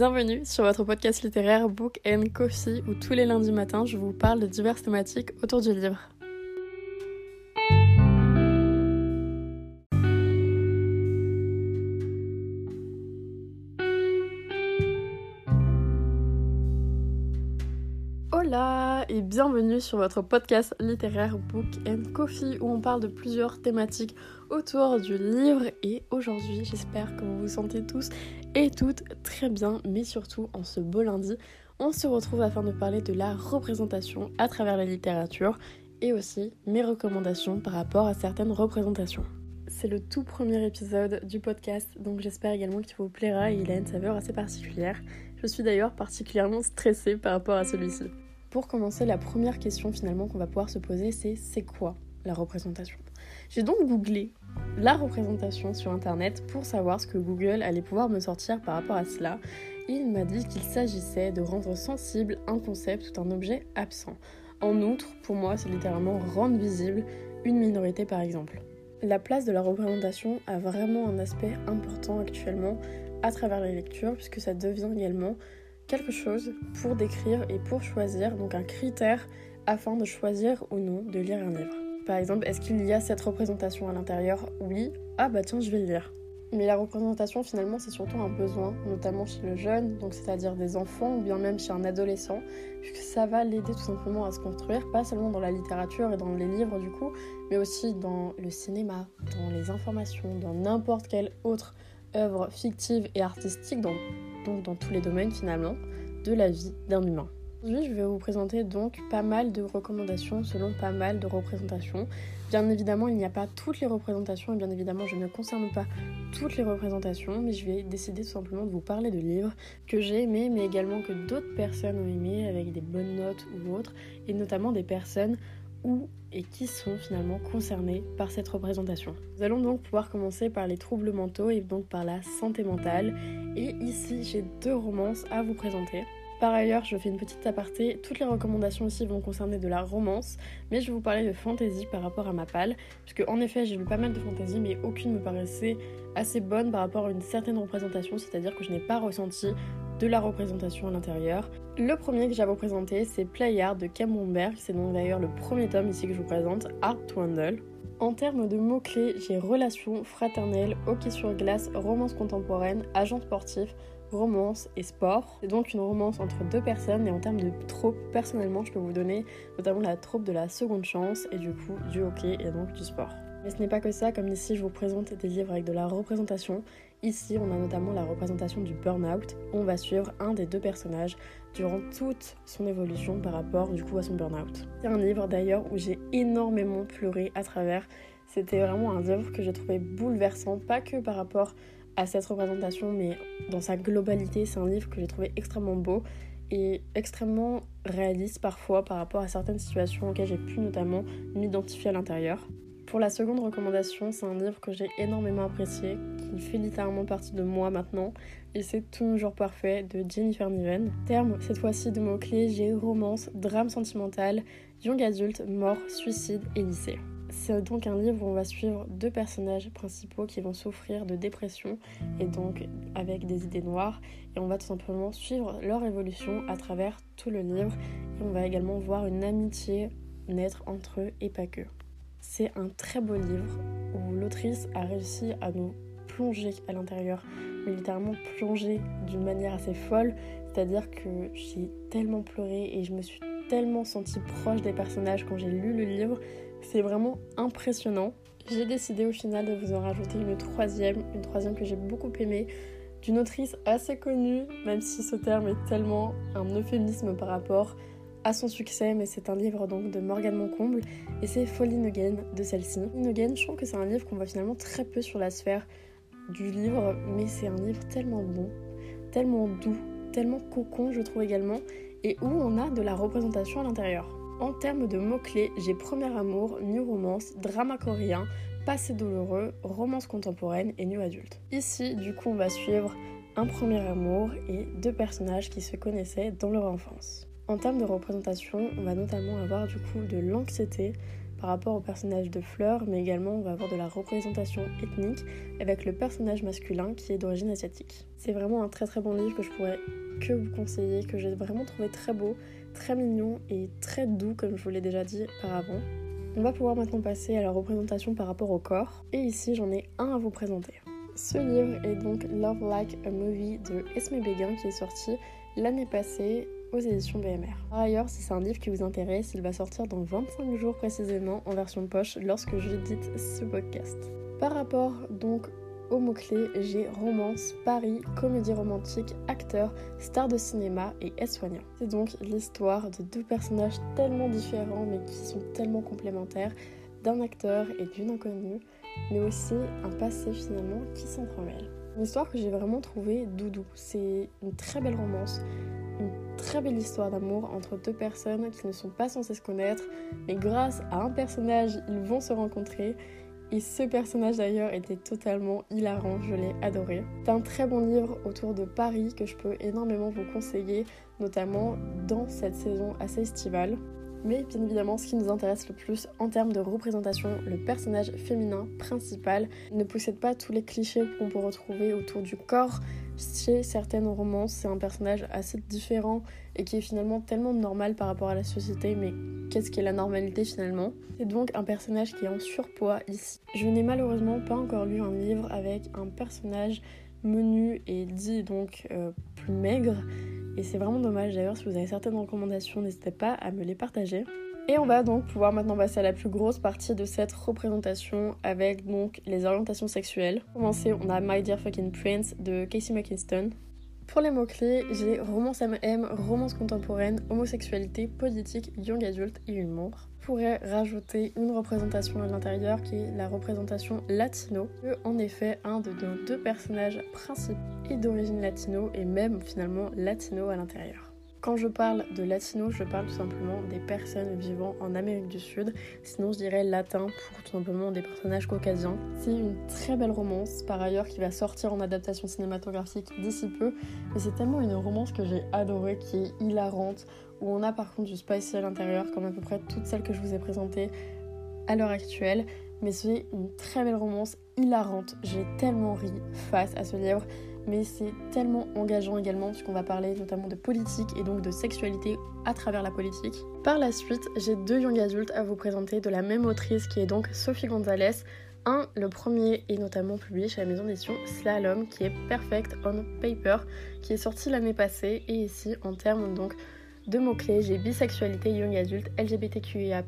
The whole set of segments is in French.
Bienvenue sur votre podcast littéraire Book and Coffee où tous les lundis matins je vous parle de diverses thématiques autour du livre. Hola et bienvenue sur votre podcast littéraire Book and Coffee où on parle de plusieurs thématiques autour du livre et aujourd'hui j'espère que vous vous sentez tous et toutes très bien mais surtout en ce beau lundi on se retrouve afin de parler de la représentation à travers la littérature et aussi mes recommandations par rapport à certaines représentations. C'est le tout premier épisode du podcast donc j'espère également qu'il vous plaira et il a une saveur assez particulière. Je suis d'ailleurs particulièrement stressée par rapport à celui-ci. Pour commencer, la première question finalement qu'on va pouvoir se poser, c'est c'est quoi la représentation? J'ai donc googlé la représentation sur internet pour savoir ce que Google allait pouvoir me sortir par rapport à cela. il m'a dit qu'il s'agissait de rendre sensible un concept ou un objet absent. En outre, pour moi, c'est littéralement rendre visible une minorité par exemple. La place de la représentation a vraiment un aspect important actuellement à travers la lecture, puisque ça devient également quelque chose pour décrire et pour choisir, donc un critère afin de choisir ou non de lire un livre. Par exemple, est-ce qu'il y a cette représentation à l'intérieur? Oui. Ah bah tiens, je vais lire. Mais la représentation, finalement, c'est surtout un besoin, notamment chez le jeune, donc c'est-à-dire des enfants ou bien même chez un adolescent, puisque ça va l'aider tout simplement à se construire, pas seulement dans la littérature et dans les livres du coup, mais aussi dans le cinéma, dans les informations, dans n'importe quelle autre œuvre fictive et artistique, donc dans tous les domaines finalement, de la vie d'un humain. Aujourd'hui, je vais vous présenter donc pas mal de recommandations selon pas mal de représentations. Bien évidemment, il n'y a pas toutes les représentations et bien évidemment, je ne concerne pas toutes les représentations, mais je vais décider tout simplement de vous parler de livres que j'ai aimés, mais également que d'autres personnes ont aimés avec des bonnes notes ou autres, et notamment des personnes où et qui sont finalement concernés par cette représentation. Nous allons donc pouvoir commencer par les troubles mentaux et donc par la santé mentale. Et ici, j'ai deux romances à vous présenter. Par ailleurs, je fais une petite aparté, toutes les recommandations ici vont concerner de la romance, mais je vais vous parler de fantasy par rapport à ma palle, puisque en effet j'ai lu pas mal de fantasy, mais aucune me paraissait assez bonne par rapport à une certaine représentation, c'est-à-dire que je n'ai pas ressenti de la représentation à l'intérieur. Le premier que j'ai à vous présenter, c'est Playard de Cameron c'est donc d'ailleurs le premier tome ici que je vous présente, Art to Handle. En termes de mots-clés, j'ai relations, fraternelles, hockey sur glace, romance contemporaine, agent sportif, romance et sport. C'est donc une romance entre deux personnes et en termes de trope, personnellement, je peux vous donner notamment la trope de la seconde chance et du coup du hockey et donc du sport. Mais ce n'est pas que ça, comme ici je vous présente des livres avec de la représentation. Ici, on a notamment la représentation du burn-out. On va suivre un des deux personnages durant toute son évolution par rapport du coup à son burn-out. C'est un livre d'ailleurs où j'ai énormément pleuré à travers. C'était vraiment un livre que j'ai trouvé bouleversant, pas que par rapport à cette représentation, mais dans sa globalité, c'est un livre que j'ai trouvé extrêmement beau et extrêmement réaliste parfois par rapport à certaines situations auxquelles j'ai pu notamment m'identifier à l'intérieur. Pour la seconde recommandation, c'est un livre que j'ai énormément apprécié, qui fait littéralement partie de moi maintenant, et c'est Toujours parfait de Jennifer Niven. Terme cette fois-ci de mots-clés, j'ai romance, drame sentimental, young adulte, mort, suicide et lycée. C'est donc un livre où on va suivre deux personnages principaux qui vont souffrir de dépression et donc avec des idées noires et on va tout simplement suivre leur évolution à travers tout le livre et on va également voir une amitié naître entre eux et pas que. C'est un très beau livre où l'autrice a réussi à nous plonger à l'intérieur, mais littéralement plonger d'une manière assez folle, c'est-à-dire que j'ai tellement pleuré et je me suis tellement sentie proche des personnages quand j'ai lu le livre c'est vraiment impressionnant. J'ai décidé au final de vous en rajouter une troisième, une troisième que j'ai beaucoup aimée, d'une autrice assez connue, même si ce terme est tellement un euphémisme par rapport à son succès, mais c'est un livre donc de Morgane Moncomble et c'est Falling Again de celle-ci. Again, je trouve que c'est un livre qu'on voit finalement très peu sur la sphère du livre, mais c'est un livre tellement bon, tellement doux, tellement cocon, je trouve également, et où on a de la représentation à l'intérieur. En termes de mots-clés, j'ai Premier Amour, New Romance, Drama coréen, Passé douloureux, Romance contemporaine et New Adulte. Ici, du coup, on va suivre un premier amour et deux personnages qui se connaissaient dans leur enfance. En termes de représentation, on va notamment avoir du coup de l'anxiété, par rapport au personnage de Fleur, mais également on va avoir de la représentation ethnique avec le personnage masculin qui est d'origine asiatique. C'est vraiment un très très bon livre que je pourrais que vous conseiller, que j'ai vraiment trouvé très beau, très mignon et très doux comme je vous l'ai déjà dit par avant. On va pouvoir maintenant passer à la représentation par rapport au corps. Et ici j'en ai un à vous présenter. Ce livre est donc Love Like a Movie de Esme Béguin qui est sorti l'année passée aux éditions BMR. Par ailleurs, si c'est un livre qui vous intéresse, il va sortir dans 25 jours précisément en version poche lorsque j'édite ce podcast. Par rapport donc aux mots-clés, j'ai romance, Paris, comédie romantique, acteur, star de cinéma et aide-soignant. C'est donc l'histoire de deux personnages tellement différents mais qui sont tellement complémentaires, d'un acteur et d'une inconnue, mais aussi un passé finalement qui s'entremêle. Une histoire que j'ai vraiment trouvée doudou. C'est une très belle romance, très belle histoire d'amour entre deux personnes qui ne sont pas censées se connaître, mais grâce à un personnage, ils vont se rencontrer. Et ce personnage d'ailleurs était totalement hilarant, je l'ai adoré. C'est un très bon livre autour de Paris que je peux énormément vous conseiller, notamment dans cette saison assez estivale. Mais bien évidemment, ce qui nous intéresse le plus en termes de représentation, le personnage féminin principal ne possède pas tous les clichés qu'on peut retrouver autour du corps. Chez certaines romances, c'est un personnage assez différent et qui est finalement tellement normal par rapport à la société, mais qu'est-ce qu'est la normalité finalement? C'est donc un personnage qui est en surpoids ici. Je n'ai malheureusement pas encore lu un livre avec un personnage menu et dit donc euh, plus maigre et c'est vraiment dommage d'ailleurs, si vous avez certaines recommandations, n'hésitez pas à me les partager. Et on va donc pouvoir maintenant passer à la plus grosse partie de cette représentation avec donc les orientations sexuelles. Pour commencer, on a My Dear Fucking Prince de Casey McKinston. Pour les mots-clés, j'ai romance MM, romance contemporaine, homosexualité, politique, young adult et humour. Je pourrais rajouter une représentation à l'intérieur qui est la représentation latino. En effet, un de nos deux personnages principaux est d'origine latino et même finalement latino à l'intérieur. Quand je parle de latino, je parle tout simplement des personnes vivant en Amérique du Sud. Sinon, je dirais latin pour tout simplement des personnages caucasiens. C'est une très belle romance, par ailleurs, qui va sortir en adaptation cinématographique d'ici peu. Mais c'est tellement une romance que j'ai adorée, qui est hilarante, où on a par contre du spicy à l'intérieur, comme à peu près toutes celles que je vous ai présentées à l'heure actuelle. Mais c'est une très belle romance hilarante. J'ai tellement ri face à ce livre mais c'est tellement engageant également puisqu'on va parler notamment de politique et donc de sexualité à travers la politique. Par la suite, j'ai deux young adultes à vous présenter de la même autrice qui est donc Sophie Gonzalez. Un, le premier est notamment publié chez la maison d'édition Slalom qui est Perfect on Paper qui est sorti l'année passée et ici en termes donc de mots-clés, j'ai bisexualité, young adulte, LGBTQIA+,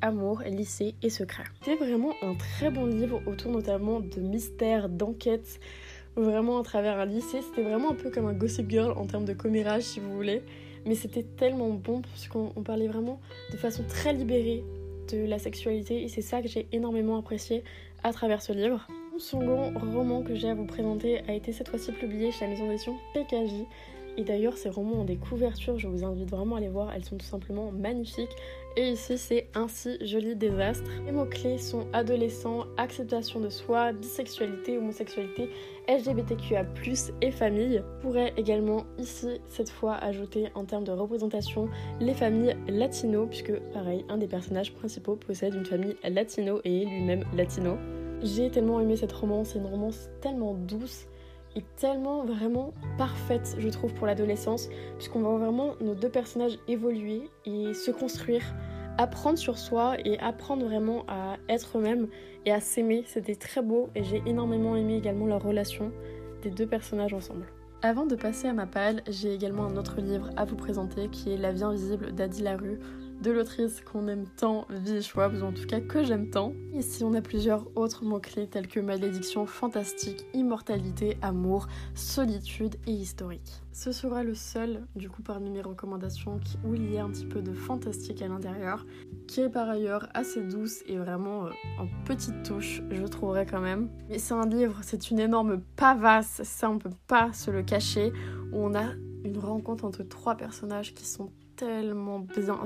amour, lycée et secret. C'est vraiment un très bon livre autour notamment de mystères, d'enquêtes, vraiment à travers un lycée. C'était vraiment un peu comme un Gossip Girl en termes de commérage, si vous voulez. Mais c'était tellement bon parce qu'on parlait vraiment de façon très libérée de la sexualité et c'est ça que j'ai énormément apprécié à travers ce livre. Le second roman que j'ai à vous présenter a été cette fois-ci publié chez la maison d'édition PKJ et d'ailleurs, ces romans ont des couvertures, je vous invite vraiment à les voir, elles sont tout simplement magnifiques. Et ici, c'est Ainsi joli désastre. Les mots-clés sont adolescent, acceptation de soi, bisexualité, homosexualité, LGBTQA, et famille. On pourrait également ici, cette fois, ajouter en termes de représentation les familles latino, puisque pareil, un des personnages principaux possède une famille latino et est lui-même latino. J'ai tellement aimé cette romance, c'est une romance tellement douce est tellement vraiment parfaite, je trouve, pour l'adolescence, puisqu'on voit vraiment nos deux personnages évoluer et se construire, apprendre sur soi et apprendre vraiment à être eux-mêmes et à s'aimer. C'était très beau et j'ai énormément aimé également la relation des deux personnages ensemble. Avant de passer à ma palle, j'ai également un autre livre à vous présenter qui est La vie invisible d'Adi Larue de l'autrice qu'on aime tant, Vie ou en tout cas que j'aime tant. Ici, on a plusieurs autres mots-clés tels que malédiction, fantastique, immortalité, amour, solitude et historique. Ce sera le seul, du coup, parmi mes recommandations où il y a un petit peu de fantastique à l'intérieur, qui est par ailleurs assez douce et vraiment euh, en petite touche, je trouverais quand même. Mais c'est un livre, c'est une énorme pavasse, ça on peut pas se le cacher, où on a une rencontre entre trois personnages qui sont tellement bien.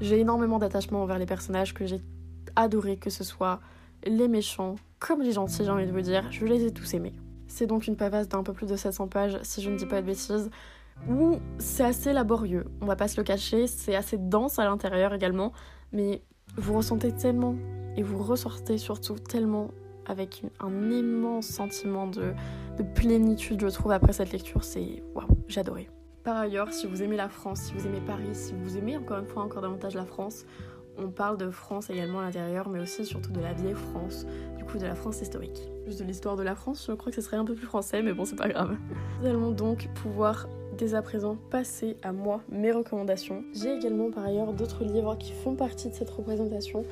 J'ai énormément d'attachement envers les personnages que j'ai adoré, que ce soit les méchants comme les gentils, j'ai envie de vous dire. Je les ai tous aimés. C'est donc une pavasse d'un peu plus de 700 pages, si je ne dis pas de bêtises, où c'est assez laborieux. On va pas se le cacher, c'est assez dense à l'intérieur également, mais vous ressentez tellement et vous ressortez surtout tellement avec un immense sentiment de, de plénitude, je trouve, après cette lecture. C'est waouh, j'adorais. Par ailleurs, si vous aimez la France, si vous aimez Paris, si vous aimez encore une fois encore davantage la France, on parle de France également à l'intérieur, mais aussi surtout de la vieille France, du coup de la France historique. Juste de l'histoire de la France, je crois que ce serait un peu plus français, mais bon, c'est pas grave. Nous allons donc pouvoir dès à présent passer à moi mes recommandations. J'ai également par ailleurs d'autres livres qui font partie de cette représentation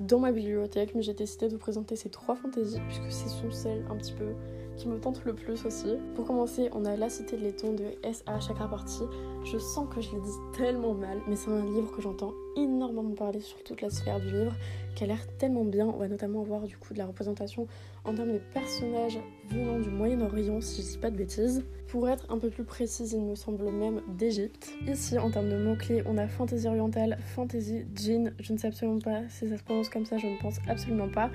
dans ma bibliothèque, mais j'ai décidé de vous présenter ces trois fantaisies puisque ce sont celles un petit peu qui me tente le plus aussi. Pour commencer, on a La Cité de Letton de S.A. Chakrabarty. Je sens que je l'ai dit tellement mal, mais c'est un livre que j'entends énormément parler sur toute la sphère du livre, qui a l'air tellement bien. On va notamment voir du coup de la représentation en termes de personnages venant du Moyen-Orient, si je dis pas de bêtises. Pour être un peu plus précise, il me semble même d'Égypte. Ici, en termes de mots-clés, on a fantasy orientale, fantasy djinn, je ne sais absolument pas si ça se prononce comme ça, je ne pense absolument pas,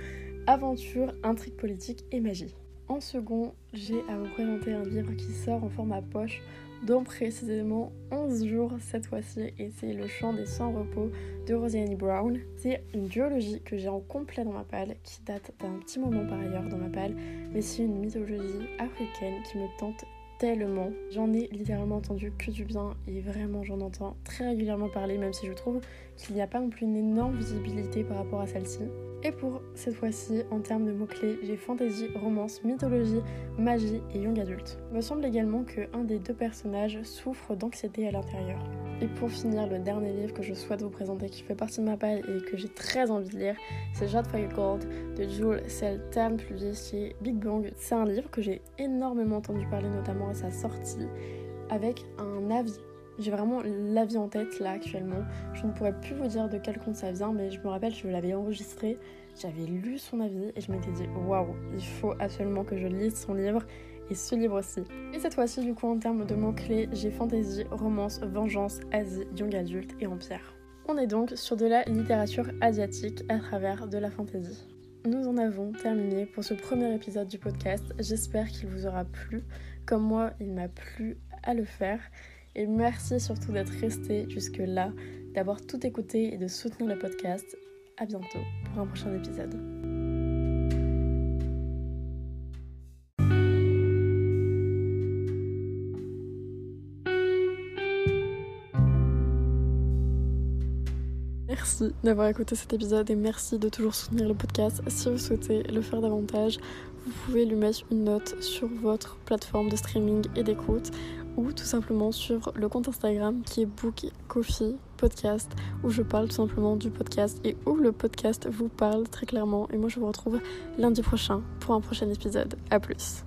aventure, intrigue politique et magie. En second, j'ai à vous présenter un livre qui sort en format poche dans précisément 11 jours cette fois-ci et c'est Le chant des sans repos de Rosianne Brown. C'est une duologie que j'ai en complet dans ma palle qui date d'un petit moment par ailleurs dans ma palle mais c'est une mythologie africaine qui me tente tellement. J'en ai littéralement entendu que du bien et vraiment j'en entends très régulièrement parler même si je trouve qu'il n'y a pas non plus une énorme visibilité par rapport à celle-ci. Et pour cette fois-ci, en termes de mots-clés, j'ai fantasy, romance, mythologie, magie et young adulte. Il me semble également qu'un des deux personnages souffre d'anxiété à l'intérieur. Et pour finir, le dernier livre que je souhaite vous présenter, qui fait partie de ma paille et que j'ai très envie de lire, c'est Jade Fire Gold de Jules Seltan, publié chez Big Bang. C'est un livre que j'ai énormément entendu parler, notamment à sa sortie, avec un avis j'ai vraiment l'avis en tête là actuellement. Je ne pourrais plus vous dire de quel compte ça vient, mais je me rappelle je l'avais enregistré, j'avais lu son avis et je m'étais dit waouh, il faut absolument que je lise son livre et ce livre aussi. Et cette fois-ci, du coup, en termes de mots-clés, j'ai fantasy, romance, vengeance, Asie, young adulte et empire. On est donc sur de la littérature asiatique à travers de la fantasy. Nous en avons terminé pour ce premier épisode du podcast. J'espère qu'il vous aura plu. Comme moi, il m'a plu à le faire. Et merci surtout d'être resté jusque-là, d'avoir tout écouté et de soutenir le podcast. À bientôt pour un prochain épisode. Merci d'avoir écouté cet épisode et merci de toujours soutenir le podcast. Si vous souhaitez le faire davantage, vous pouvez lui mettre une note sur votre plateforme de streaming et d'écoute ou tout simplement sur le compte Instagram qui est Book où je parle tout simplement du podcast et où le podcast vous parle très clairement. Et moi je vous retrouve lundi prochain pour un prochain épisode. A plus.